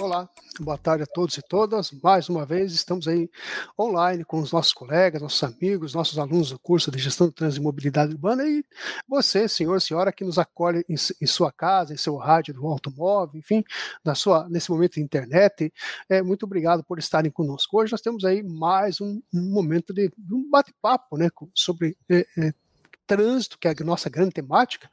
Olá, boa tarde a todos e todas. Mais uma vez estamos aí online com os nossos colegas, nossos amigos, nossos alunos do curso de Gestão do Trânsito e Mobilidade Urbana e você, senhor, senhora, que nos acolhe em, em sua casa, em seu rádio do automóvel, enfim, na sua, nesse momento de internet. É, muito obrigado por estarem conosco. Hoje nós temos aí mais um, um momento de, de um bate-papo né, sobre é, é, trânsito, que é a nossa grande temática.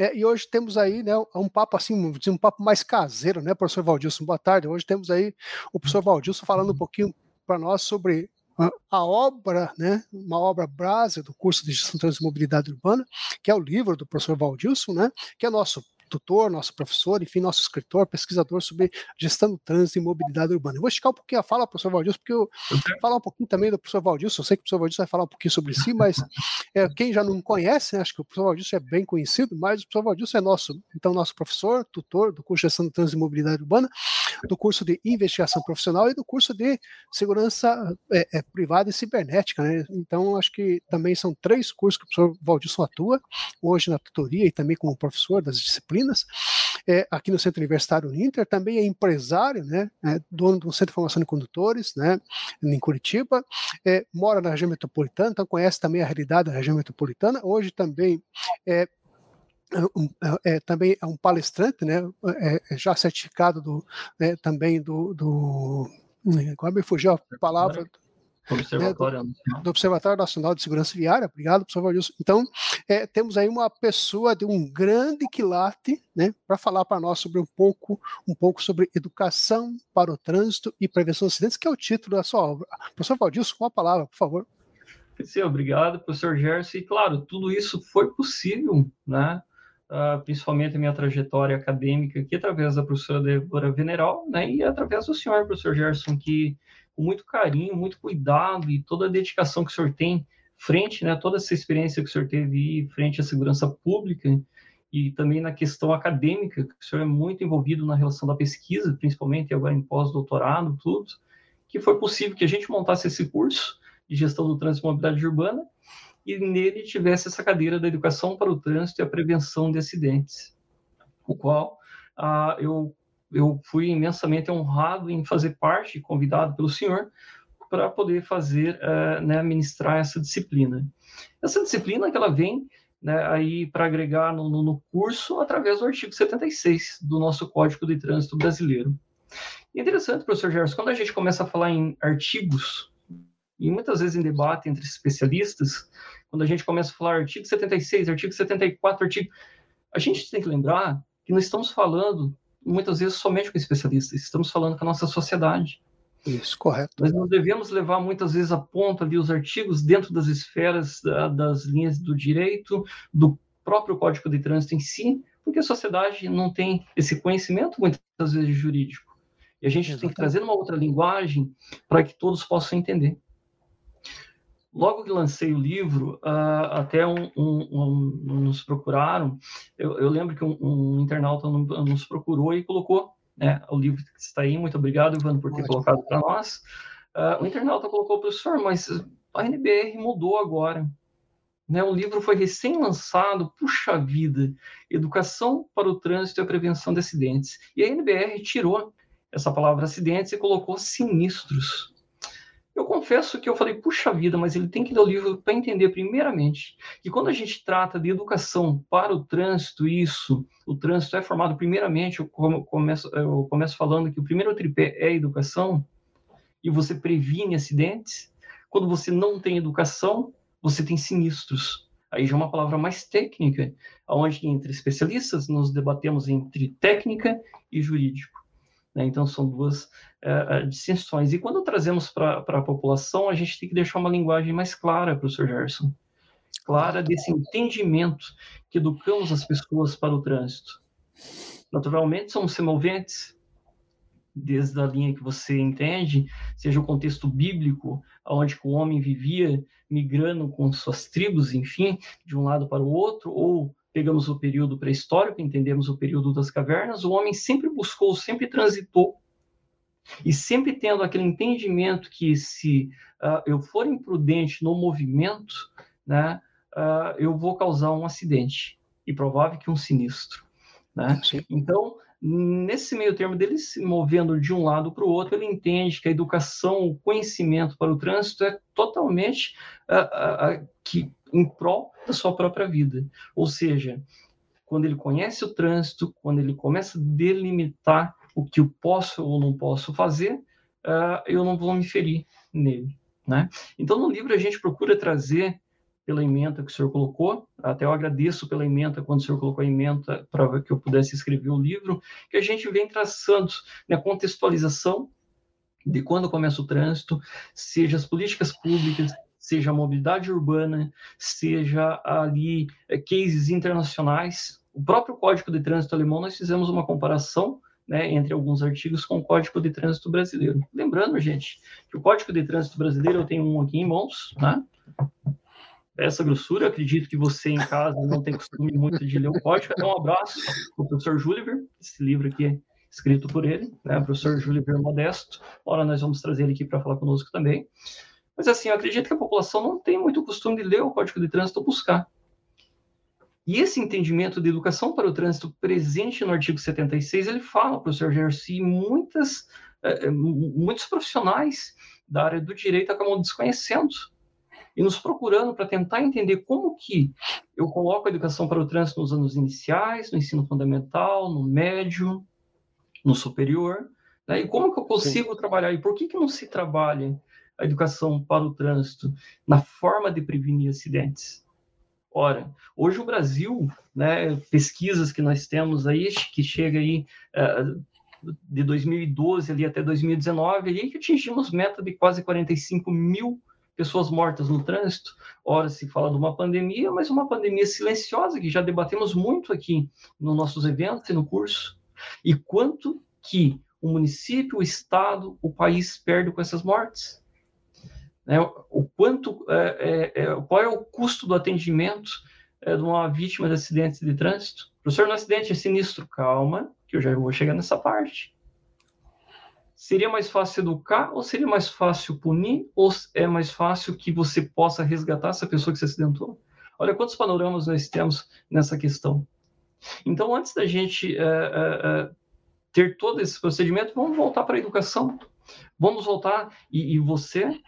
É, e hoje temos aí né, um papo assim, um papo mais caseiro, né, professor Valdilson? Boa tarde. Hoje temos aí o professor Valdilson falando um pouquinho para nós sobre a, obra, né, uma obra base do curso de Gestão de Mobilidade Urbana, que é o livro do professor Valdilson, né, que é nosso tutor, nosso professor, enfim, nosso escritor, pesquisador sobre gestão do trânsito e mobilidade urbana. Eu vou esticar um pouquinho a fala, professor Valdilson, porque eu vou falar um pouquinho também do professor Valdilson. Eu sei que o professor Valdilson vai falar um pouquinho sobre si, mas é, quem já não conhece, né, acho que o professor Valdilson é bem conhecido, mas o professor Valdilson é nosso, então, nosso professor, tutor do curso de gestão do trânsito e mobilidade urbana, do curso de investigação profissional e do curso de segurança é, é, privada e cibernética. Né? Então, acho que também são três cursos que o professor Valdilson atua, hoje na tutoria e também como professor das disciplinas. É, aqui no Centro Universitário Uninter, também é empresário, né, é dono do Centro de Formação de Condutores, né, em Curitiba, é, mora na região metropolitana, então conhece também a realidade da região metropolitana, hoje também é é, é, também é um palestrante, né, é, é já certificado do, né, também do, do agora me fugiu a palavra, Observatório né, do, do, Observatório Nacional de Segurança Viária, obrigado, professor Valilson. Então, é, temos aí uma pessoa de um grande quilate, né, para falar para nós sobre um pouco, um pouco sobre educação para o trânsito e prevenção de acidentes, que é o título da sua obra. Professor Valdilson, com a palavra, por favor. Sim, obrigado, professor Gerson. E, claro, tudo isso foi possível, né, uh, principalmente a minha trajetória acadêmica aqui, através da professora Débora Veneral, né, e através do senhor, professor Gerson, que com muito carinho, muito cuidado e toda a dedicação que o senhor tem frente, né, toda essa experiência que o senhor teve frente à segurança pública e também na questão acadêmica, que o senhor é muito envolvido na relação da pesquisa, principalmente agora em pós-doutorado, tudo, que foi possível que a gente montasse esse curso de gestão do trânsito e mobilidade urbana e nele tivesse essa cadeira da educação para o trânsito e a prevenção de acidentes, o qual ah, eu, eu fui imensamente honrado em fazer parte, convidado pelo senhor, para poder fazer, uh, né, ministrar essa disciplina. Essa disciplina que ela vem né, aí para agregar no, no, curso através do artigo 76 do nosso Código de Trânsito Brasileiro. E interessante, professor Gerson, quando a gente começa a falar em artigos e muitas vezes em debate entre especialistas, quando a gente começa a falar artigo 76, artigo 74, artigo. A gente tem que lembrar que nós estamos falando, muitas vezes, somente com especialistas, estamos falando com a nossa sociedade. Isso, correto. Nós não devemos levar muitas vezes a ponta ali os artigos dentro das esferas da, das linhas do direito, do próprio Código de Trânsito em si, porque a sociedade não tem esse conhecimento muitas vezes jurídico. E a gente Exatamente. tem que trazer uma outra linguagem para que todos possam entender. Logo que lancei o livro, uh, até um, um, um, nos procuraram. Eu, eu lembro que um, internauta nos procurou e colocou né, o livro que está aí. Muito obrigado, Ivan, por ter Ótimo. colocado para nós. Uh, o internauta colocou, professor, mas a NBR mudou agora. Né, o livro foi recém-lançado, puxa vida, Educação para o Trânsito e a Prevenção de Acidentes. E a NBR tirou essa palavra acidentes e colocou sinistros. Eu confesso que eu falei, puxa vida, mas ele tem que ler o livro para entender, primeiramente, que quando a gente trata de educação para o trânsito, isso, o trânsito é formado, primeiramente, eu começo, eu começo falando que o primeiro tripé é educação, e você previne acidentes. Quando você não tem educação, você tem sinistros. Aí já é uma palavra mais técnica, onde entre especialistas nos debatemos entre técnica e jurídico. Né? Então, são duas uh, distinções. E quando trazemos para a população, a gente tem que deixar uma linguagem mais clara, professor Gerson. Clara desse entendimento que educamos as pessoas para o trânsito. Naturalmente, somos semoventes, desde a linha que você entende, seja o contexto bíblico, onde o homem vivia migrando com suas tribos, enfim, de um lado para o outro, ou pegamos o período pré-histórico, entendemos o período das cavernas, o homem sempre buscou, sempre transitou, e sempre tendo aquele entendimento que se uh, eu for imprudente no movimento, né, uh, eu vou causar um acidente e provável que um sinistro. Né? Então, nesse meio termo dele se movendo de um lado para o outro, ele entende que a educação, o conhecimento para o trânsito é totalmente uh, uh, que, em prol da sua própria vida. Ou seja, quando ele conhece o trânsito, quando ele começa a delimitar o que eu posso ou não posso fazer, uh, eu não vou me ferir nele. Né? Então, no livro, a gente procura trazer, pela emenda que o senhor colocou, até eu agradeço pela emenda, quando o senhor colocou a emenda para que eu pudesse escrever o livro, que a gente vem traçando né, contextualização de quando começa o trânsito, seja as políticas públicas, seja a mobilidade urbana, seja ali é, cases internacionais. O próprio Código de Trânsito alemão, nós fizemos uma comparação né, entre alguns artigos com o Código de Trânsito brasileiro. Lembrando, gente, que o Código de Trânsito brasileiro, eu tenho um aqui em mãos, né? Essa grossura, acredito que você em casa não tem costume muito de ler o código. Então, um abraço para o professor Juliver, esse livro aqui é escrito por ele, né, professor Juliver Modesto. Ora, nós vamos trazer ele aqui para falar conosco também. Mas assim, eu acredito que a população não tem muito costume de ler o Código de Trânsito buscar. E esse entendimento de educação para o trânsito presente no artigo 76, ele fala, professor Gersi, muitas, eh, eh, muitos profissionais da área do direito acabam desconhecendo e nos procurando para tentar entender como que eu coloco a educação para o trânsito nos anos iniciais, no ensino fundamental, no médio, no superior, né? e como que eu consigo Sim. trabalhar, e por que, que não se trabalha a educação para o trânsito na forma de prevenir acidentes. Ora, hoje o Brasil, né, pesquisas que nós temos aí, que chega aí uh, de 2012 ali até 2019, ali que atingimos meta de quase 45 mil pessoas mortas no trânsito. Ora, se fala de uma pandemia, mas uma pandemia silenciosa, que já debatemos muito aqui nos nossos eventos e no curso. E quanto que o município, o estado, o país perde com essas mortes? Né? O quanto, é, é, é, qual é o custo do atendimento é, de uma vítima de acidente de trânsito? Professor, no acidente é sinistro. Calma, que eu já vou chegar nessa parte. Seria mais fácil educar ou seria mais fácil punir ou é mais fácil que você possa resgatar essa pessoa que se acidentou? Olha quantos panoramas nós temos nessa questão. Então, antes da gente é, é, ter todo esse procedimento, vamos voltar para a educação. Vamos voltar, e, e você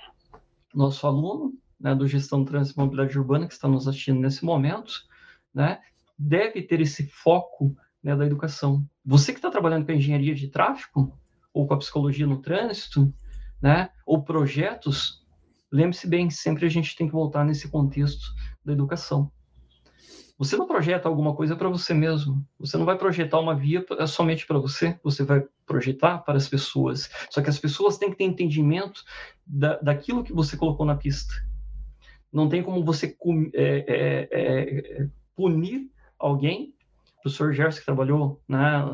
nosso aluno né, do Gestão Trânsito e Mobilidade Urbana, que está nos assistindo nesse momento, né, deve ter esse foco né, da educação. Você que está trabalhando com engenharia de tráfego, ou com a psicologia no trânsito, né, ou projetos, lembre-se bem, sempre a gente tem que voltar nesse contexto da educação. Você não projeta alguma coisa para você mesmo. Você não vai projetar uma via somente para você. Você vai projetar para as pessoas. Só que as pessoas têm que ter entendimento da, daquilo que você colocou na pista. Não tem como você é, é, é, punir alguém. O professor Gerson, que trabalhou, né,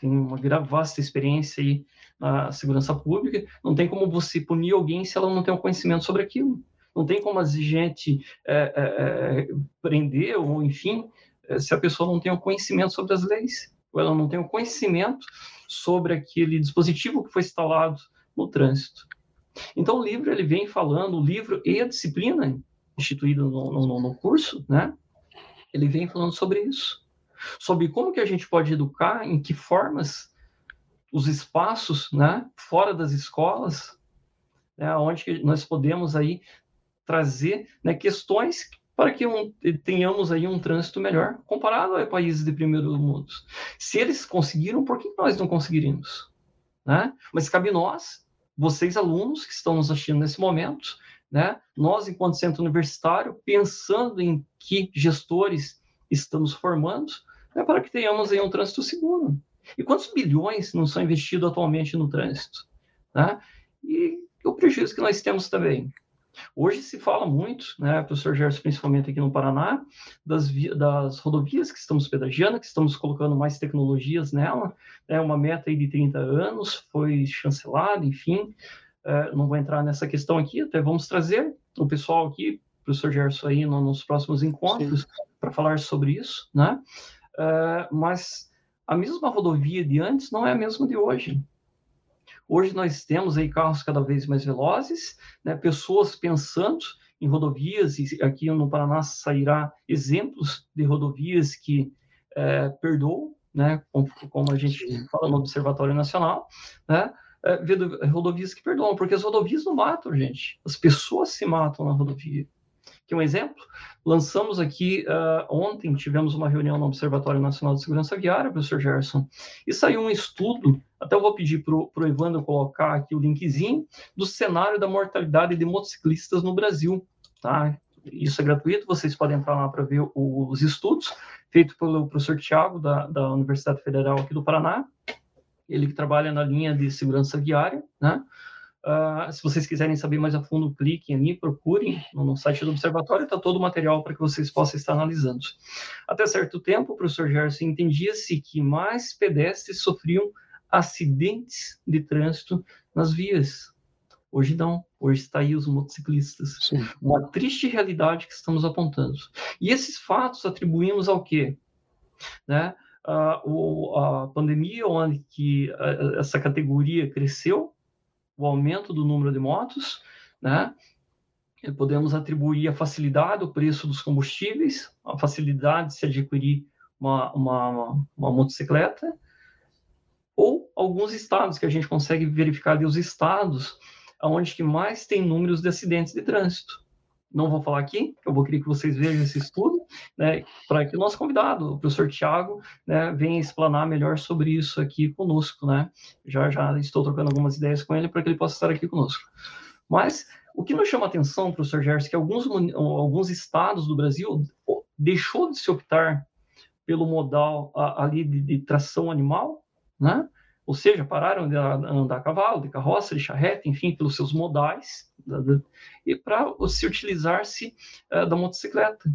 tem uma vasta experiência aí na segurança pública, não tem como você punir alguém se ela não tem um conhecimento sobre aquilo. Não tem como a gente é, é, é, prender, ou enfim, é, se a pessoa não tem um conhecimento sobre as leis, ou ela não tem um conhecimento sobre aquele dispositivo que foi instalado no trânsito. Então, o livro ele vem falando, o livro e a disciplina instituída no, no, no curso, né? Ele vem falando sobre isso, sobre como que a gente pode educar, em que formas os espaços, né, fora das escolas, né, onde nós podemos aí trazer né, questões para que um, tenhamos aí um trânsito melhor comparado a países de primeiro mundo. Se eles conseguiram, por que nós não conseguiríamos? Né? Mas cabe nós, vocês alunos que estão nos assistindo nesse momento, né? nós enquanto centro universitário, pensando em que gestores estamos formando, né, para que tenhamos aí um trânsito seguro. E quantos bilhões não são investidos atualmente no trânsito? Né? E o prejuízo que nós temos também. Hoje se fala muito, né, professor Gerson, principalmente aqui no Paraná, das, das rodovias que estamos pedagiando, que estamos colocando mais tecnologias nela, é uma meta aí de 30 anos, foi chancelada, enfim, é, não vou entrar nessa questão aqui, até vamos trazer o pessoal aqui, professor Gerson, aí no, nos próximos encontros, para falar sobre isso, né, é, mas a mesma rodovia de antes não é a mesma de hoje. Hoje nós temos aí carros cada vez mais velozes, né, pessoas pensando em rodovias, e aqui no Paraná sairá exemplos de rodovias que é, perdoam, né, como, como, a gente fala no Observatório Nacional, né, é, rodovias que perdoam, porque as rodovias não matam, gente. As pessoas se matam na rodovia. Aqui um exemplo, lançamos aqui, uh, ontem tivemos uma reunião no Observatório Nacional de Segurança Viária, professor Gerson, e saiu um estudo, até eu vou pedir para o Evandro colocar aqui o linkzinho, do cenário da mortalidade de motociclistas no Brasil, tá? Isso é gratuito, vocês podem entrar lá para ver os estudos, feito pelo professor Tiago, da, da Universidade Federal aqui do Paraná, ele que trabalha na linha de segurança viária, né? Uh, se vocês quiserem saber mais a fundo, cliquem ali, procurem no, no site do Observatório, está todo o material para que vocês possam estar analisando. Até certo tempo, o professor Gerson entendia-se que mais pedestres sofriam acidentes de trânsito nas vias. Hoje não, hoje está aí os motociclistas. Sim. Uma triste realidade que estamos apontando. E esses fatos atribuímos ao quê? Né? Uh, o, a pandemia, onde que, uh, essa categoria cresceu, o aumento do número de motos, né? Podemos atribuir a facilidade do preço dos combustíveis, a facilidade de se adquirir uma, uma, uma motocicleta, ou alguns estados que a gente consegue verificar ali os estados onde que mais tem números de acidentes de trânsito. Não vou falar aqui, eu vou querer que vocês vejam esse estudo, né, para que o nosso convidado, o professor Tiago, né, venha explanar melhor sobre isso aqui conosco, né? Já já estou trocando algumas ideias com ele para que ele possa estar aqui conosco. Mas o que nos chama a atenção, professor Gerson, é que alguns, alguns estados do Brasil deixou de se optar pelo modal ali de, de tração animal, né? Ou seja, pararam de andar a cavalo, de carroça, de charrete, enfim, pelos seus modais, e para se utilizar-se uh, da motocicleta.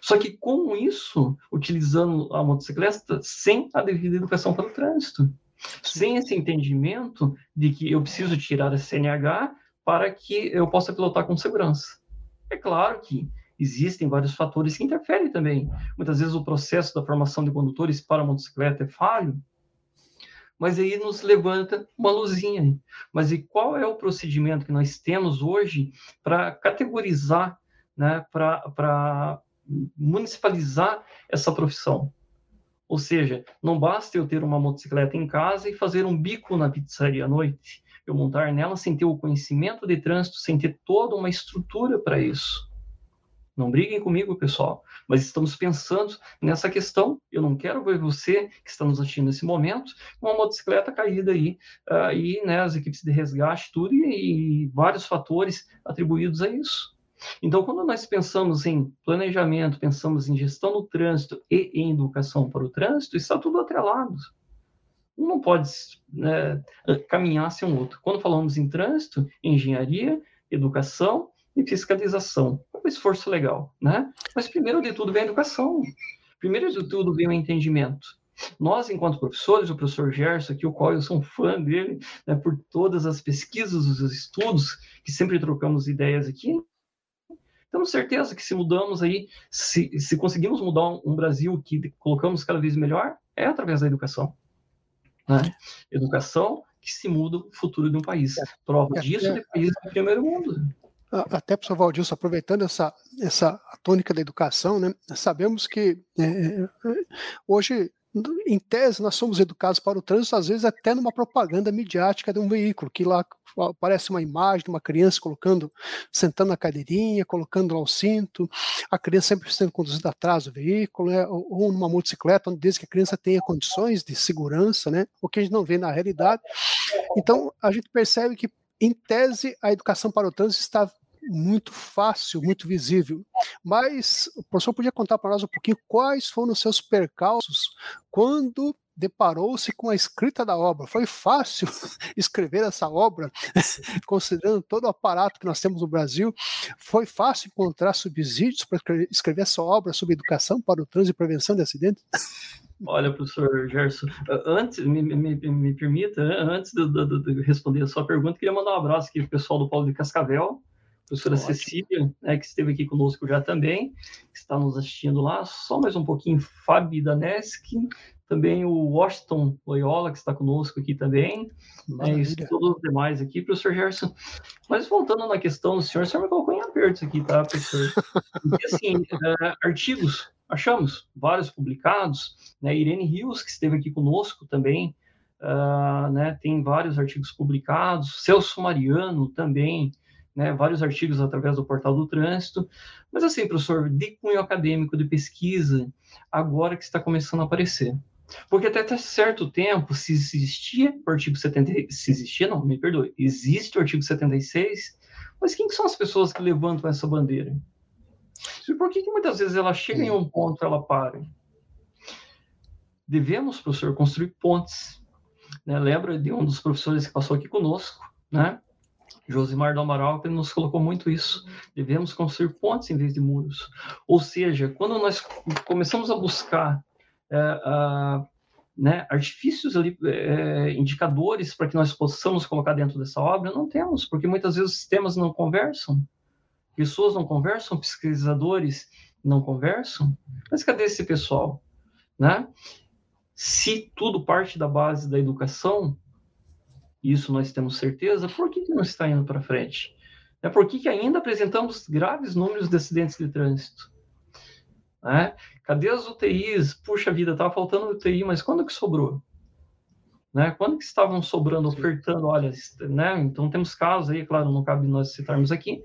Só que com isso, utilizando a motocicleta sem a devida educação para o trânsito, sem esse entendimento de que eu preciso tirar a CNH para que eu possa pilotar com segurança. É claro que existem vários fatores que interferem também. Muitas vezes o processo da formação de condutores para a motocicleta é falho, mas aí nos levanta uma luzinha. Mas e qual é o procedimento que nós temos hoje para categorizar, né, para municipalizar essa profissão. Ou seja, não basta eu ter uma motocicleta em casa e fazer um bico na pizzaria à noite. Eu montar nela sem ter o conhecimento de trânsito, sem ter toda uma estrutura para isso. Não briguem comigo, pessoal, mas estamos pensando nessa questão. Eu não quero ver você que está nos assistindo nesse momento com uma motocicleta caída aí, uh, e né, as equipes de resgate, tudo, e, e vários fatores atribuídos a isso. Então, quando nós pensamos em planejamento, pensamos em gestão do trânsito e em educação para o trânsito, está tudo atrelado. Um não pode né, caminhar sem um outro. Quando falamos em trânsito, engenharia, educação e fiscalização. Esforço legal, né? Mas primeiro de tudo vem a educação. Primeiro de tudo vem o entendimento. Nós, enquanto professores, o professor Gerson, aqui, o qual eu sou um fã dele, né, por todas as pesquisas, os estudos, que sempre trocamos ideias aqui, temos certeza que se mudamos aí, se, se conseguimos mudar um, um, Brasil que colocamos cada vez melhor, é através da educação. Né? Educação que se muda o futuro de um país. Prova é, disso é, de países do primeiro mundo. Até, professor Valdilson, aproveitando essa, essa tônica da educação, né, sabemos que é, é hoje em tese, nós somos educados para o trânsito, às vezes até numa propaganda midiática de um veículo, que lá aparece uma imagem de uma criança colocando, sentando na cadeirinha, colocando lá o cinto, a criança sempre sendo conduzida atrás do veículo, né, ou numa motocicleta, desde que a criança tenha condições de segurança, né, o que a gente não vê na realidade. Então, a gente percebe que, em tese, a educação para o trânsito está muito fácil, muito visível. Mas o professor podia contar para nós um pouquinho quais foram os seus percalços quando deparou-se com a escrita da obra. Foi fácil escrever essa obra, considerando todo o aparato que nós temos no Brasil. Foi fácil encontrar subsídios para escrever essa obra sobre educação para o trânsito e prevenção de acidentes? Olha, professor Gerson, antes, me, me, me permita, antes de, de, de, responder a sua pergunta, queria mandar um abraço aqui para o pessoal do Paulo de Cascavel, professora Ótimo. Cecília, né, que esteve aqui conosco já também, está nos assistindo lá. Só mais um pouquinho, Fabi Daneski, também o Washington Loyola, que está conosco aqui também, né, e todos os demais aqui, professor Gerson. Mas voltando na questão do senhor, o senhor me colocou em apertos aqui, tá, professor? Porque, assim, uh, artigos, achamos vários publicados, né, Irene Rios, que esteve aqui conosco também, uh, né, tem vários artigos publicados, Celso Mariano também, né, vários artigos através do portal do trânsito, mas assim, professor, de cunho acadêmico, de pesquisa, agora que está começando a aparecer. Porque até, até certo tempo, se existia o artigo 70, se existia, não, me perdoe, existe o artigo 76, mas quem que são as pessoas que levantam essa bandeira? E por que, que muitas vezes ela chega em um ponto ela para? Devemos, professor, construir pontes. Né? Lembra de um dos professores que passou aqui conosco, né? Josimar do Amaral, nos colocou muito isso. Devemos construir pontes em vez de muros. Ou seja, quando nós começamos a buscar é, a, né, artifícios ali, é, indicadores para que nós possamos colocar dentro dessa obra, não temos, porque muitas vezes os sistemas não conversam, pessoas não conversam, pesquisadores não conversam. Mas cadê esse pessoal? Né? Se tudo parte da base da educação, isso nós temos certeza, por que, que não está indo para frente? É por que, que ainda apresentamos graves números de acidentes de trânsito? É? Cadê as UTIs? Puxa vida, estava faltando UTI, mas quando que sobrou? Né? Quando que estavam sobrando, ofertando? Olha, né? então temos casos aí, claro, não cabe nós citarmos aqui,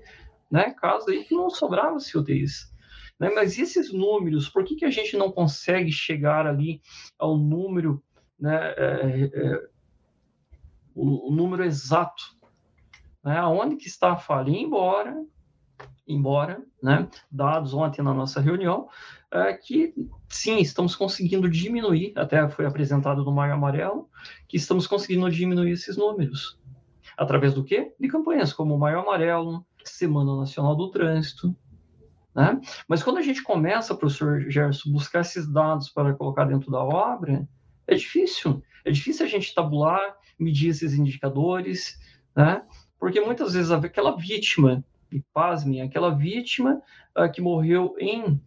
né? casos aí que não sobravam UTIs. Né? Mas esses números, por que, que a gente não consegue chegar ali ao número né, é, é, o, o número exato, né, aonde que está a falha, embora, embora, né, dados ontem na nossa reunião, é, que sim, estamos conseguindo diminuir, até foi apresentado no Maio Amarelo, que estamos conseguindo diminuir esses números. Através do quê? De campanhas como o Maio Amarelo, Semana Nacional do Trânsito, né? Mas quando a gente começa, professor Gerson, buscar esses dados para colocar dentro da obra, é difícil. É difícil a gente tabular medir esses indicadores, né? Porque muitas vezes aquela vítima, e pasmem, aquela vítima uh, que morreu em, uh,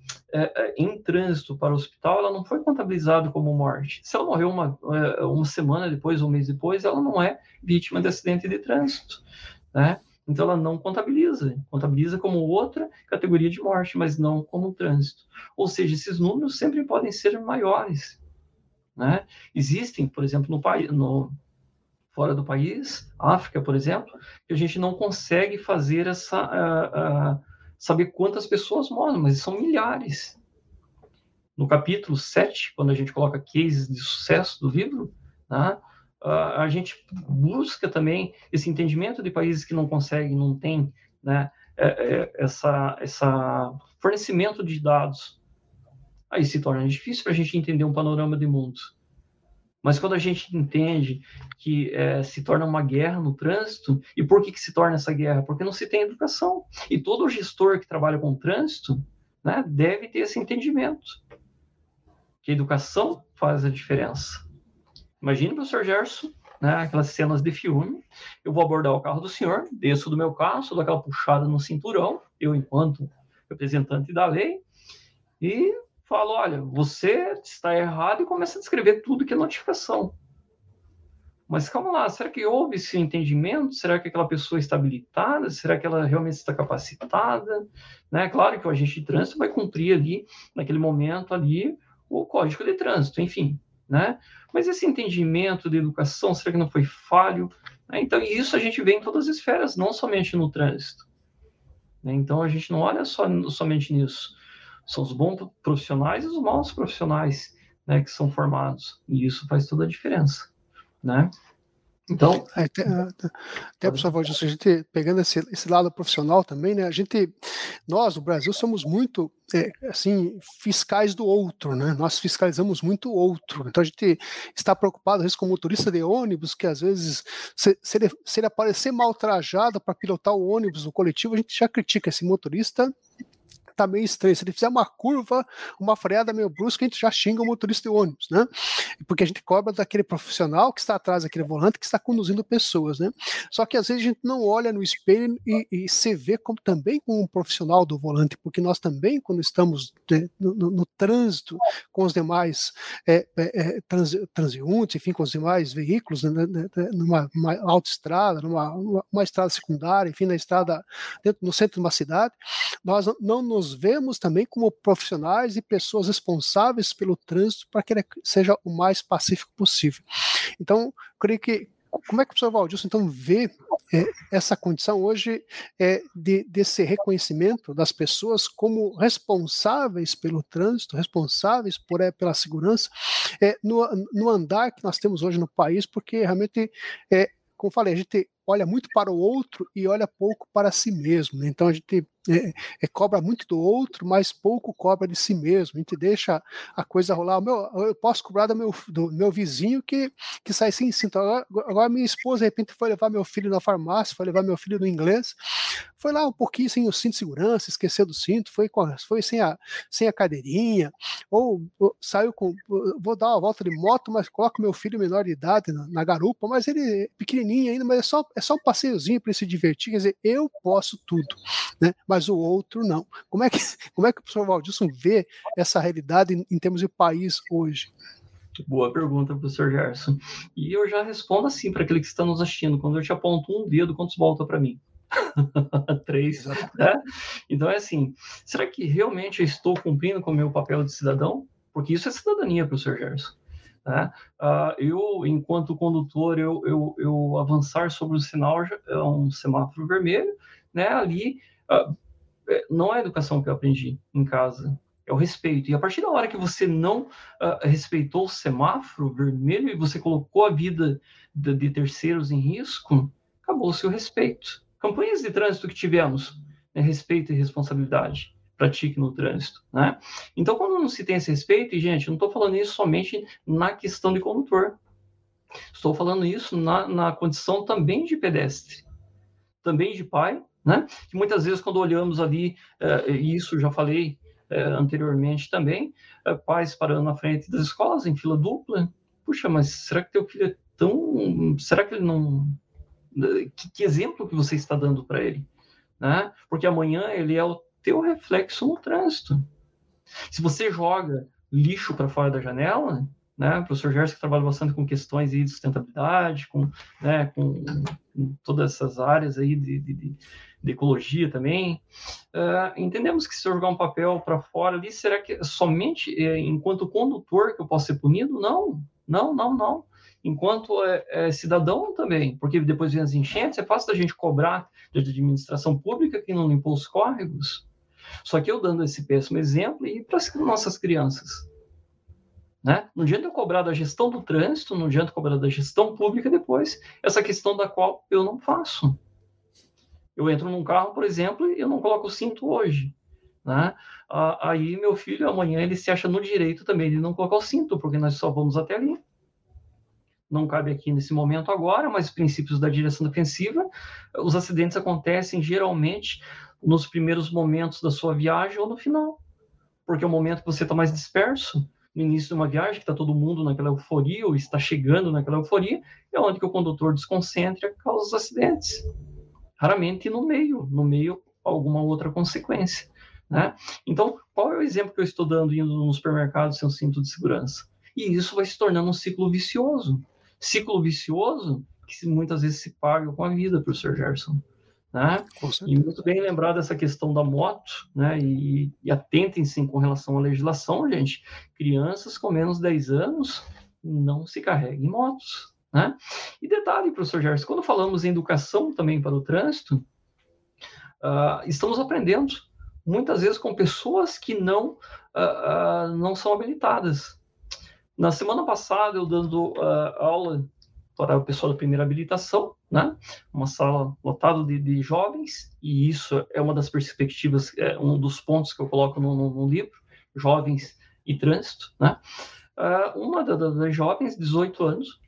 em trânsito para o hospital, ela não foi contabilizada como morte. Se ela morreu uma, uh, uma semana depois, um mês depois, ela não é vítima de acidente de trânsito, né? Então ela não contabiliza, contabiliza como outra categoria de morte, mas não como trânsito. Ou seja, esses números sempre podem ser maiores. Né? Existem, por exemplo, no, no, fora do país, África, por exemplo, que a gente não consegue fazer essa. Uh, uh, saber quantas pessoas morrem, mas são milhares. No capítulo 7, quando a gente coloca cases de sucesso do livro, né, uh, a gente busca também esse entendimento de países que não conseguem, não têm né, é, é, essa, essa fornecimento de dados. Aí se torna difícil para a gente entender um panorama de mundo. Mas quando a gente entende que é, se torna uma guerra no trânsito, e por que, que se torna essa guerra? Porque não se tem educação. E todo gestor que trabalha com trânsito né, deve ter esse entendimento. Que a educação faz a diferença. Imagine, professor Gerson, né, aquelas cenas de filme, eu vou abordar o carro do senhor, desço do meu carro, dou aquela puxada no cinturão, eu enquanto representante da lei, e falo, olha, você está errado e começa a descrever tudo que é notificação. Mas calma lá, será que houve esse entendimento? Será que aquela pessoa está habilitada? Será que ela realmente está capacitada? Né? Claro que o agente de trânsito vai cumprir ali, naquele momento ali, o código de trânsito, enfim. Né? Mas esse entendimento de educação, será que não foi falho? Né? Então, isso a gente vê em todas as esferas, não somente no trânsito. Né? Então, a gente não olha só, somente nisso. São os bons profissionais e os maus profissionais né, que são formados. E isso faz toda a diferença. Né? Então. É, até, até por favor, a gente pegando esse, esse, lado profissional também, né? A gente, nós, no Brasil, somos muito é, assim, fiscais do outro, né? Nós fiscalizamos muito o outro. Então a gente está preocupado, às vezes, com o motorista de ônibus, que às vezes, se, se, ele, se ele aparecer mal trajado para pilotar o ônibus, o coletivo, a gente já critica esse motorista tá meio estranho. Se ele fizer uma curva, uma freada meio brusca, a gente já xinga o motorista de ônibus, né? Porque a gente cobra daquele profissional que está atrás daquele volante que está conduzindo pessoas, né? Só que às vezes a gente não olha no espelho e, e se vê como, também como um profissional do volante, porque nós também, quando estamos de, no, no, no, trânsito com os demais é, é, é trans, transeuntes, enfim, com os demais veículos, né, né, né numa autoestrada, numa uma, uma estrada secundária, enfim, na estrada dentro, no centro de uma cidade, nós não nos vemos também como profissionais e pessoas responsáveis pelo trânsito para que ele seja o mais pacífico possível. Então, creio que como é que o professor Valdilson então vê é, essa condição hoje é, de, desse reconhecimento das pessoas como responsáveis pelo trânsito, responsáveis por, é, pela segurança, é, no, no andar que nós temos hoje no país, porque realmente, é, como falei, a gente olha muito para o outro e olha pouco para si mesmo. Né? Então a gente é, é, cobra muito do outro, mas pouco cobra de si mesmo. A gente deixa a coisa rolar. Meu, eu posso cobrar do meu, do meu vizinho que, que sai sem cinto. Agora, agora, minha esposa, de repente, foi levar meu filho na farmácia, foi levar meu filho no inglês. Foi lá um pouquinho sem o cinto de segurança, esqueceu do cinto, foi, com, foi sem, a, sem a cadeirinha, ou, ou saiu com. Vou dar uma volta de moto, mas coloco meu filho menor de idade na, na garupa, mas ele é pequenininho ainda, mas é só, é só um passeiozinho para ele se divertir. Quer dizer, eu posso tudo, né? mas o outro não. Como é que, como é que o professor Valdilson vê essa realidade em, em termos de país hoje? Boa pergunta, professor Gerson. E eu já respondo assim para aquele que está nos assistindo. Quando eu te aponto um dedo, quantos volta para mim? Três. Né? Então é assim: será que realmente eu estou cumprindo com o meu papel de cidadão? Porque isso é cidadania, professor Gerson. Né? Uh, eu, enquanto condutor, eu, eu, eu, avançar sobre o sinal, é um semáforo vermelho, né? ali uh, não é a educação que eu aprendi em casa, é o respeito. E a partir da hora que você não uh, respeitou o semáforo vermelho e você colocou a vida de, de terceiros em risco, acabou o seu respeito. Campanhas de trânsito que tivemos, né, respeito e responsabilidade pratique no trânsito, né? Então, quando não se tem esse respeito, e gente, não estou falando isso somente na questão de condutor, estou falando isso na, na condição também de pedestre, também de pai, né? Que muitas vezes quando olhamos ali, uh, e isso já falei uh, anteriormente também, uh, pais parando na frente das escolas em fila dupla, puxa, mas será que teu filho é tão, será que ele não, que, que exemplo que você está dando para ele, né? Porque amanhã ele é o teu reflexo no trânsito. Se você joga lixo para fora da janela, né, o professor Gerson que trabalha bastante com questões de sustentabilidade, com, né, com, com todas essas áreas aí de, de ecologia também, uh, entendemos que se eu jogar um papel para fora ali, será que somente é, enquanto condutor que eu posso ser punido? Não, não, não, não. Enquanto é, é cidadão também, porque depois vem as enchentes, é fácil da gente cobrar de administração pública que não limpou os córregos, só que eu dando esse péssimo exemplo e para as nossas crianças. Né? Não adianta eu cobrar da gestão do trânsito, não adianta cobrar da gestão pública depois, essa questão da qual eu não faço. Eu entro num carro, por exemplo, e eu não coloco o cinto hoje. Né? Aí meu filho, amanhã, ele se acha no direito também de não colocar o cinto, porque nós só vamos até ali. Não cabe aqui nesse momento agora, mas os princípios da direção defensiva, os acidentes acontecem geralmente nos primeiros momentos da sua viagem ou no final. Porque é o momento que você está mais disperso, no início de uma viagem, que está todo mundo naquela euforia, ou está chegando naquela euforia, é onde que o condutor desconcentra causa os acidentes. Raramente no meio, no meio alguma outra consequência. Né? Então, qual é o exemplo que eu estou dando indo no supermercado sem um cinto de segurança? E isso vai se tornando um ciclo vicioso. Ciclo vicioso que muitas vezes se paga com a vida, professor Gerson. Né? E muito bem lembrado essa questão da moto, né? E, e atentem-se com relação à legislação, gente. Crianças com menos de 10 anos não se carreguem em motos. Né? E detalhe, professor Gerson, quando falamos em educação também para o trânsito, uh, estamos aprendendo muitas vezes com pessoas que não, uh, uh, não são habilitadas. Na semana passada, eu dando aula para o pessoal da primeira habilitação, né? Uma sala lotada de, de, jovens, e isso é uma das perspectivas, é um dos pontos que eu coloco no, no, no livro, jovens e trânsito, né? Uma das, das jovens, 18 anos,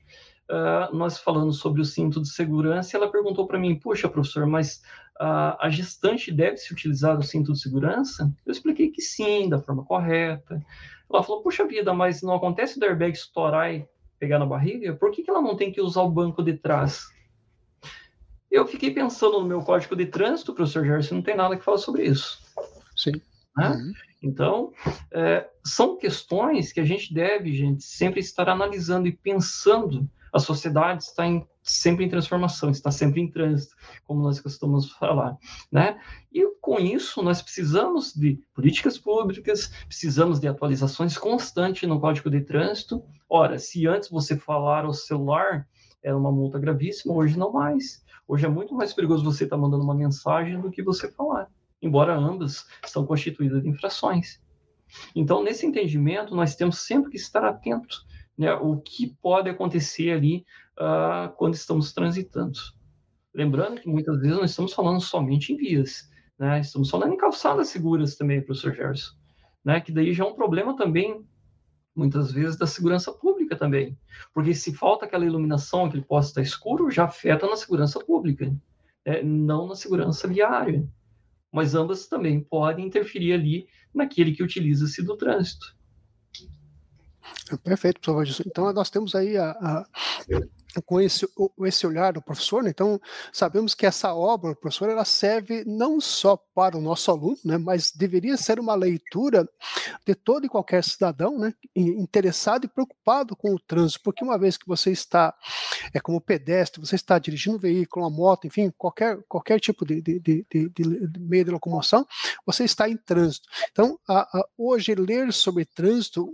uh, nós falando sobre o cinto de segurança, ela perguntou para mim, puxa, professor, mas uh, a gestante deve se utilizar o cinto de segurança? Eu expliquei que sim, da forma correta. Ela falou, puxa vida, mas não acontece do airbag estourar e pegar na barriga? Por que, que ela não tem que usar o banco de trás? Eu fiquei pensando no meu código de trânsito, professor Gerson, não tem nada que falar sobre isso. Sim. Né? Uhum. Então, é, são questões que a gente deve, gente, sempre estar analisando e pensando. A sociedade está em, sempre em transformação, está sempre em trânsito, como nós costumamos falar, né? E com isso, nós precisamos de políticas públicas, precisamos de atualizações constantes no Código de Trânsito. Ora, se antes você falar ao celular era uma multa gravíssima, hoje não mais. Hoje é muito mais perigoso você estar tá mandando uma mensagem do que você falar embora ambas são constituídas de infrações. Então, nesse entendimento, nós temos sempre que estar atentos né, o que pode acontecer ali uh, quando estamos transitando. Lembrando que muitas vezes nós estamos falando somente em vias, né? estamos falando em calçadas seguras também, professor Gerson, né? que daí já é um problema também, muitas vezes, da segurança pública também, porque se falta aquela iluminação, aquele poste está escuro, já afeta na segurança pública, né? não na segurança viária mas ambas também podem interferir ali naquele que utiliza-se do trânsito. Perfeito, professor Então, nós temos aí a, a, com esse, esse olhar do professor, né? então sabemos que essa obra, professor, ela serve não só para o nosso aluno, né? mas deveria ser uma leitura de todo e qualquer cidadão né? interessado e preocupado com o trânsito, porque uma vez que você está é como pedestre, você está dirigindo um veículo, uma moto, enfim, qualquer, qualquer tipo de, de, de, de meio de locomoção, você está em trânsito. Então, a, a, hoje, ler sobre trânsito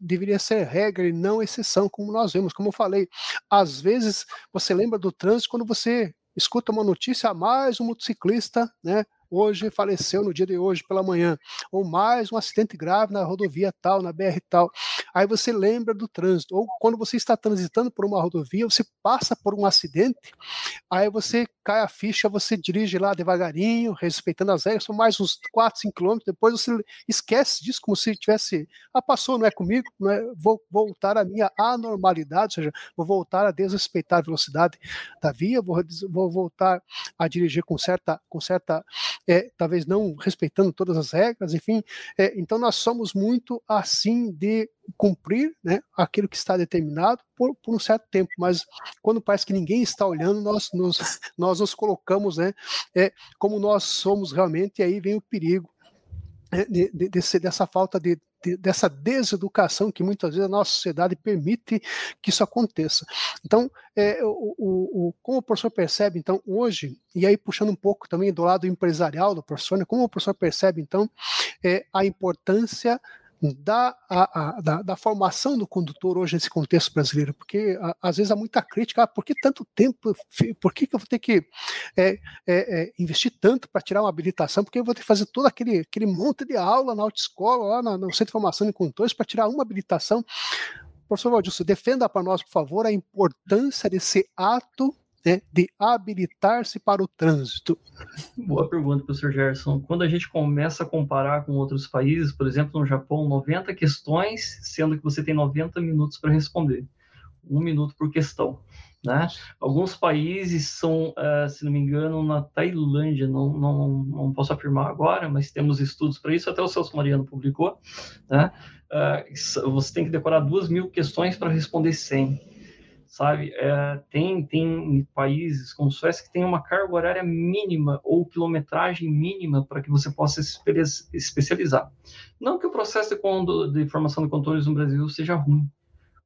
deveria ser regra e não exceção, como nós vemos. Como eu falei, às vezes você lembra do trânsito quando você escuta uma notícia a mais um motociclista, né? hoje faleceu no dia de hoje pela manhã, ou mais um acidente grave na rodovia tal, na BR tal. Aí você lembra do trânsito, ou quando você está transitando por uma rodovia, você passa por um acidente, aí você cai a ficha, você dirige lá devagarinho, respeitando as regras, são mais uns 4, 5 quilômetros, depois você esquece disso como se tivesse, ah, passou, não é comigo, não é, vou voltar à minha anormalidade, ou seja, vou voltar a desrespeitar a velocidade da via, vou, vou voltar a dirigir com certa, com certa é, talvez não respeitando todas as regras, enfim. É, então nós somos muito assim de cumprir né, aquilo que está determinado por, por, um certo tempo, mas quando parece que ninguém está olhando, nós nos, nós nos colocamos né, é, como nós somos realmente, e aí vem o perigo é, de, de, desse, dessa falta de, de, dessa deseducação que muitas vezes a nossa sociedade permite que isso aconteça. Então, é, o, o, o, como o professor percebe, então, hoje, e aí puxando um pouco também do lado empresarial do professor, né, como o professor percebe, então, é, a importância da, a, a, da, da, formação do condutor hoje nesse contexto brasileiro, porque a, às vezes há muita crítica, ah, por que tanto tempo, por que, que eu vou ter que é, é, é, investir tanto para tirar uma habilitação, porque eu vou ter que fazer todo aquele, aquele monte de aula na autoescola, lá no Centro de Formação de Condutores, para tirar uma habilitação. Professor Valdilson, defenda para nós, por favor, a importância desse ato né, de habilitar-se para o trânsito? Boa pergunta, professor Gerson. Quando a gente começa a comparar com outros países, por exemplo, no Japão, 90 questões, sendo que você tem 90 minutos para responder. Um minuto por questão. Né? Alguns países são, uh, se não me engano, na Tailândia, não, não, não posso afirmar agora, mas temos estudos para isso, até o Celso Mariano publicou. Né? Uh, você tem que decorar duas mil questões para responder 100 sabe? É, tem, tem países como Suécia que tem uma carga horária mínima ou quilometragem mínima para que você possa se especializar. Não que o processo de, de formação de condutores no Brasil seja ruim,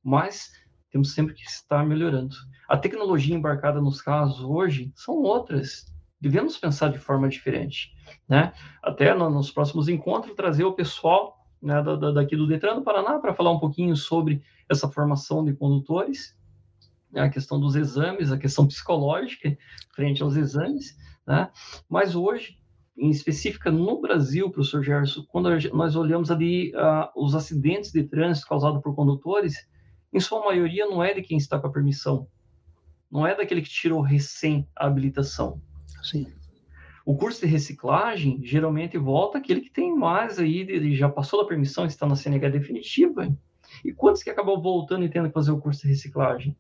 mas temos sempre que estar melhorando. A tecnologia embarcada nos carros hoje são outras. Devemos pensar de forma diferente, né? Até no, nos próximos encontros trazer o pessoal né, da, daqui do Detran do Paraná para falar um pouquinho sobre essa formação de condutores né, a questão dos exames, a questão psicológica frente aos exames, né? Mas hoje, em específica no Brasil, professor Gerson, quando nós olhamos ali uh, os acidentes de trânsito causados por condutores, em sua maioria não é de quem está com a permissão, não é daquele que tirou recém a habilitação. Sim. O curso de reciclagem geralmente volta aquele que tem mais aí, de, já passou da permissão, está na CNH definitiva. E quantos que acabam voltando e tendo que fazer o curso de reciclagem?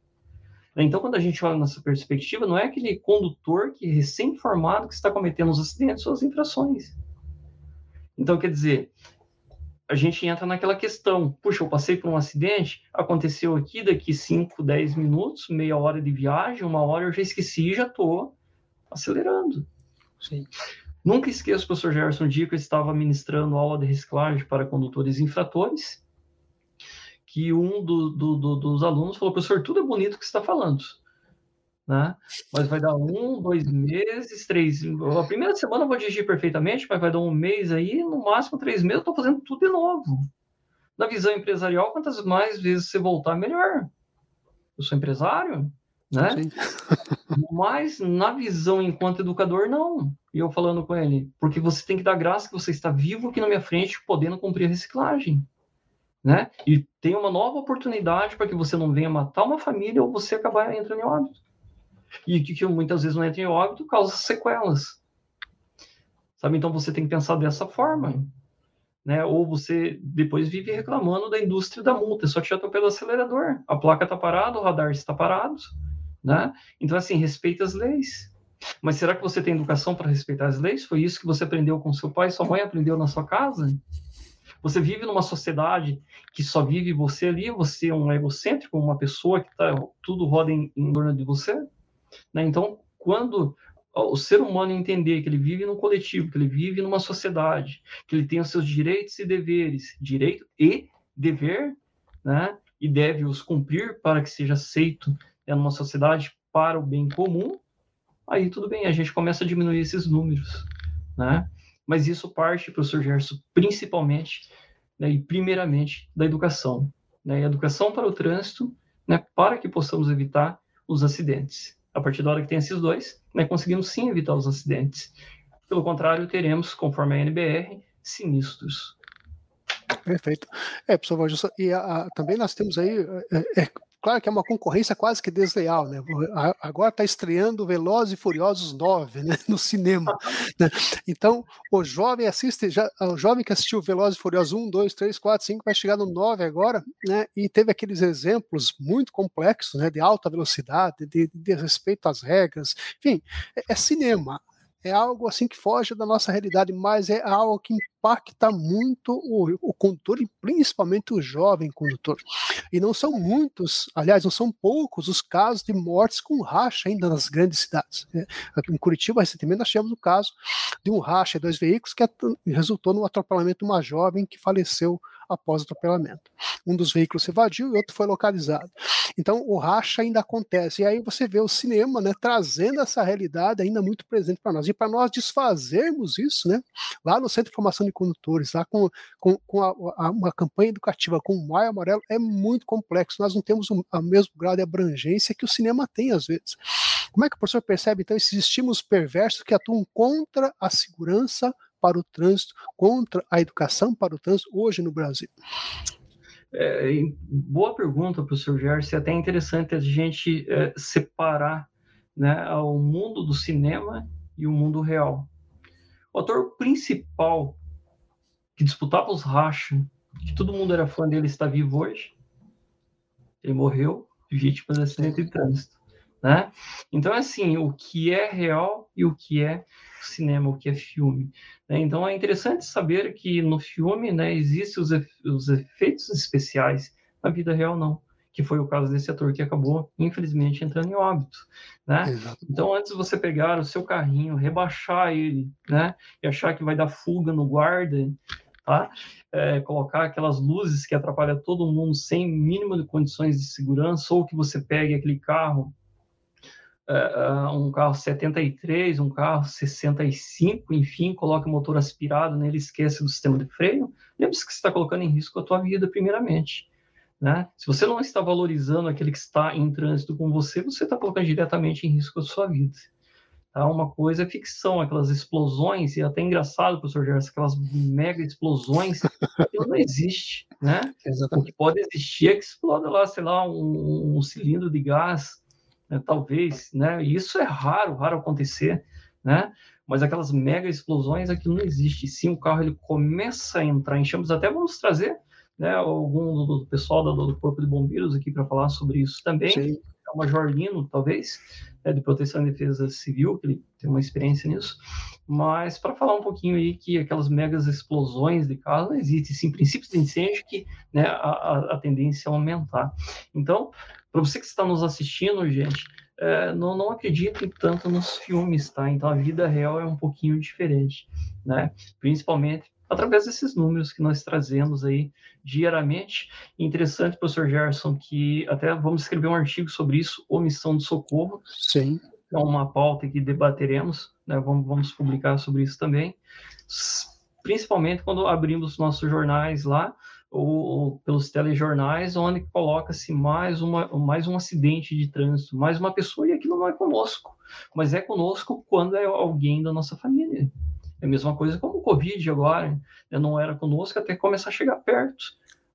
Então, quando a gente olha nessa perspectiva, não é aquele condutor que recém-formado que está cometendo os acidentes ou as infrações. Então, quer dizer, a gente entra naquela questão, puxa, eu passei por um acidente, aconteceu aqui, daqui 5, 10 minutos, meia hora de viagem, uma hora eu já esqueci e já estou acelerando. Sim. Nunca esqueço o professor Gerson dia que eu estava ministrando aula de reciclagem para condutores infratores, que um do, do, do, dos alunos falou, professor, tudo é bonito que você está falando, né? Mas vai dar um, dois meses, três. A primeira semana eu vou dirigir perfeitamente, mas vai dar um mês aí, no máximo três meses, eu estou fazendo tudo de novo. Na visão empresarial, quantas mais vezes você voltar, melhor. Eu sou empresário, né? mas na visão enquanto educador, não. E eu falando com ele, porque você tem que dar graça que você está vivo aqui na minha frente, podendo cumprir a reciclagem. Né? E tem uma nova oportunidade para que você não venha matar uma família ou você acabar entrando em óbito e que, que muitas vezes não entra em óbito causa sequelas. Sabe? Então você tem que pensar dessa forma. Né? Ou você depois vive reclamando da indústria da multa, só te atropela o acelerador. A placa está parada, o radar está parado. Né? Então, assim, respeita as leis. Mas será que você tem educação para respeitar as leis? Foi isso que você aprendeu com seu pai, sua mãe aprendeu na sua casa? Você vive numa sociedade que só vive você ali, você é um egocêntrico, uma pessoa que tá, tudo roda em, em torno de você? Né? Então, quando o ser humano entender que ele vive num coletivo, que ele vive numa sociedade, que ele tem os seus direitos e deveres, direito e dever, né? e deve os cumprir para que seja aceito né, numa sociedade para o bem comum, aí tudo bem, a gente começa a diminuir esses números, né? Mas isso parte, professor Gerson, principalmente né, e primeiramente da educação, né? Educação para o trânsito, né, para que possamos evitar os acidentes a partir da hora que tem esses dois, né, conseguimos sim evitar os acidentes. Pelo contrário, teremos, conforme a NBR, sinistros. Perfeito. É, professor Valdir, e a, a, também nós temos aí, é, é, claro que é uma concorrência quase que desleal, né? Agora está estreando Velozes e Furiosos 9, né? No cinema. Né? Então, o jovem assiste, já, o jovem que assistiu Velozes e Furiosos 1, 2, 3, 4, 5, vai chegar no 9 agora, né? E teve aqueles exemplos muito complexos, né? De alta velocidade, de, de respeito às regras, enfim, é, é cinema é algo assim que foge da nossa realidade, mas é algo que impacta muito o, o condutor e principalmente o jovem condutor. E não são muitos, aliás, não são poucos os casos de mortes com racha ainda nas grandes cidades. Né? Em Curitiba, recentemente, nós tivemos o caso de um racha de dois veículos que resultou no atropelamento de uma jovem que faleceu após o atropelamento. Um dos veículos se evadiu e outro foi localizado. Então o racha ainda acontece. E aí você vê o cinema né, trazendo essa realidade ainda muito presente para nós. E para nós desfazermos isso, né, lá no Centro de Formação de Condutores, lá com, com, com a, a, uma campanha educativa com o Maio Amarelo, é muito complexo. Nós não temos o, o mesmo grau de abrangência que o cinema tem às vezes. Como é que o professor percebe, então, esses estímulos perversos que atuam contra a segurança para o trânsito, contra a educação para o trânsito hoje no Brasil? É, boa pergunta, professor Gerson. É até interessante a gente é, separar né, o mundo do cinema e o mundo real. O ator principal que disputava os rachas, que todo mundo era fã dele, está vivo hoje. Ele morreu vítima de acidente de trânsito. Né? Então, assim, o que é real e o que é cinema, o que é filme. Né? Então é interessante saber que no filme né, existem os, os efeitos especiais, na vida real não que foi o caso desse ator que acabou, infelizmente, entrando em óbito, né? Então, antes de você pegar o seu carrinho, rebaixar ele, né? E achar que vai dar fuga no guarda, tá? É, colocar aquelas luzes que atrapalham todo mundo sem mínimo de condições de segurança, ou que você pegue aquele carro uh, um carro 73, um carro 65, enfim, coloca o motor aspirado nele, esquece do sistema de freio, lembre-se que você está colocando em risco a tua vida primeiramente. Né? Se você não está valorizando aquele que está em trânsito com você, você está colocando diretamente em risco a sua vida. Tá? Uma coisa é ficção, aquelas explosões, e é até engraçado, professor Gerson, aquelas mega explosões, aquilo não existe. Né? O que pode existir é que exploda lá, sei lá, um, um cilindro de gás talvez, né? E isso é raro, raro acontecer, né? Mas aquelas mega explosões, aquilo não existe. Sim, o carro ele começa a entrar em chamas. Até vamos trazer, né? Algum do pessoal do, do corpo de bombeiros aqui para falar sobre isso também. Sim. Major Lino, talvez, né, de Proteção e Defesa Civil, que ele tem uma experiência nisso, mas para falar um pouquinho aí que aquelas megas explosões de casa existem, sim, princípios de incêndio que né, a, a tendência é aumentar. Então, para você que está nos assistindo, gente, é, não, não acreditem tanto nos filmes, tá? Então a vida real é um pouquinho diferente, né? Principalmente através desses números que nós trazemos aí diariamente. Interessante, professor Gerson, que até vamos escrever um artigo sobre isso, omissão de socorro. Sim. É uma pauta que debateremos, né? vamos, vamos publicar sobre isso também. Principalmente quando abrimos nossos jornais lá, ou, pelos telejornais, onde coloca-se mais, uma, mais um acidente de trânsito, mais uma pessoa, e aquilo não é conosco, mas é conosco quando é alguém da nossa família. É a mesma coisa como o Covid agora, né? não era conosco até começar a chegar perto.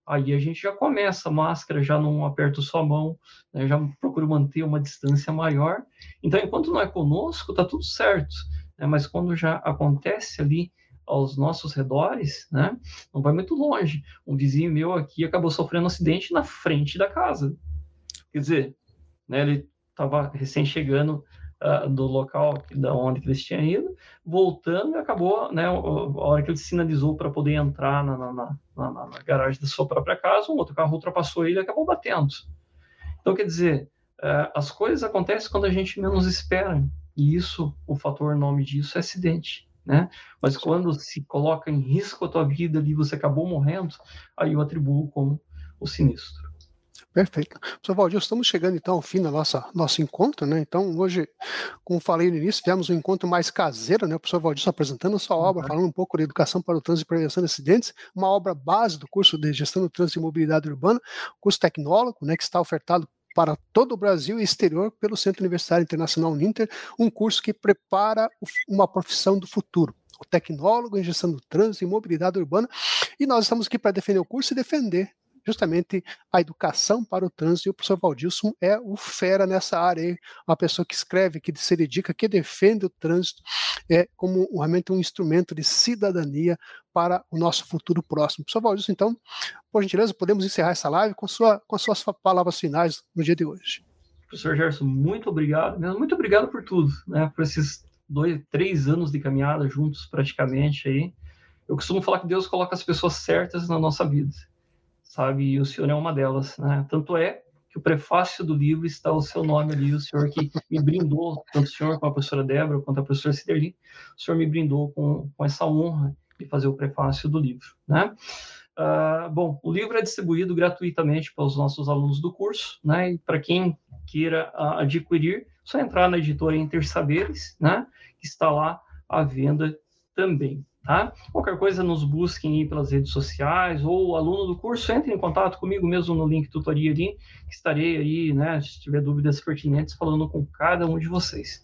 Aí a gente já começa, máscara, já não aperta sua mão, né? já procura manter uma distância maior. Então, enquanto não é conosco, tá tudo certo. Né? Mas quando já acontece ali aos nossos redores, né? Não vai muito longe. Um vizinho meu aqui acabou sofrendo um acidente na frente da casa. Quer dizer, né, ele estava recém chegando uh, do local da onde eles tinham ido, voltando e acabou, né, a hora que ele sinalizou para poder entrar na, na, na, na, garagem da sua própria casa, um outro carro ultrapassou ele e acabou batendo. Então, quer dizer, uh, as coisas acontecem quando a gente menos espera. E isso, o fator nome disso é acidente né? Mas quando se coloca em risco a tua vida ali, você acabou morrendo, aí eu atribuo como o sinistro. Perfeito. Professor Valdir, estamos chegando então ao fim do nosso, nosso encontro, né? Então, hoje, como falei no início, tivemos um encontro mais caseiro, né? O professor Valdir apresentando a sua obra, uhum. falando um pouco de educação para o trânsito e prevenção de acidentes, uma obra base do curso de gestão do trânsito e mobilidade urbana, curso tecnólogo, né? Que está ofertado para todo o Brasil e exterior pelo Centro Universitário Internacional Ninter, um curso que prepara uma profissão do futuro. O tecnólogo em gestão do trânsito e mobilidade urbana. E nós estamos aqui para defender o curso e defender justamente a educação para o trânsito, e o professor Valdilson é o fera nessa área, aí, uma pessoa que escreve, que se dedica, que defende o trânsito é, como realmente um instrumento de cidadania para o nosso futuro próximo. Professor Valdilson, então, por gentileza, podemos encerrar essa live com, sua, com as suas palavras finais no dia de hoje. Professor Gerson, muito obrigado, muito obrigado por tudo, né, por esses dois, três anos de caminhada juntos praticamente aí. Eu costumo falar que Deus coloca as pessoas certas na nossa vida sabe? E o senhor é uma delas, né? Tanto é que o prefácio do livro está o seu nome ali, o senhor que me brindou, tanto o senhor como a professora Débora, quanto a professora Ciderli, o senhor me brindou com, com essa honra de fazer o prefácio do livro, né? Uh, bom, o livro é distribuído gratuitamente para os nossos alunos do curso, né? E para quem queira uh, adquirir, só entrar na editora Intersaberes, né? Que está lá à venda também. Tá? Qualquer coisa, nos busquem aí pelas redes sociais, ou aluno do curso, entre em contato comigo mesmo no link tutoria ali, que estarei aí, né, se tiver dúvidas pertinentes, falando com cada um de vocês.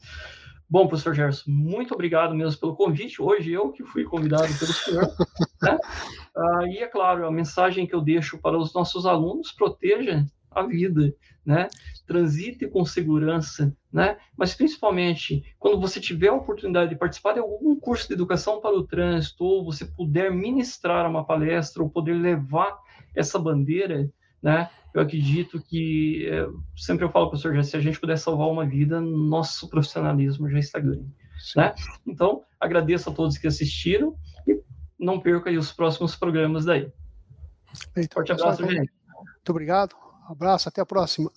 Bom, professor Gerson, muito obrigado mesmo pelo convite. Hoje eu que fui convidado pelo senhor. Né? Ah, e é claro, a mensagem que eu deixo para os nossos alunos, proteja a vida, né? Transite com segurança, né? Mas principalmente quando você tiver a oportunidade de participar de algum curso de educação para o trânsito, ou você puder ministrar uma palestra, ou poder levar essa bandeira, né? Eu acredito que é, sempre eu falo, professor, já se a gente puder salvar uma vida, nosso profissionalismo já está ganho, né? Então agradeço a todos que assistiram e não perca aí os próximos programas daí. Forte abraço, gente. Muito obrigado. Um abraço, até a próxima.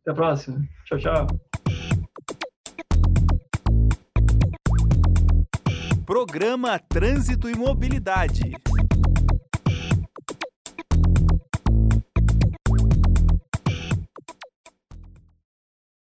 Até a próxima. Tchau, tchau. Programa Trânsito e Mobilidade.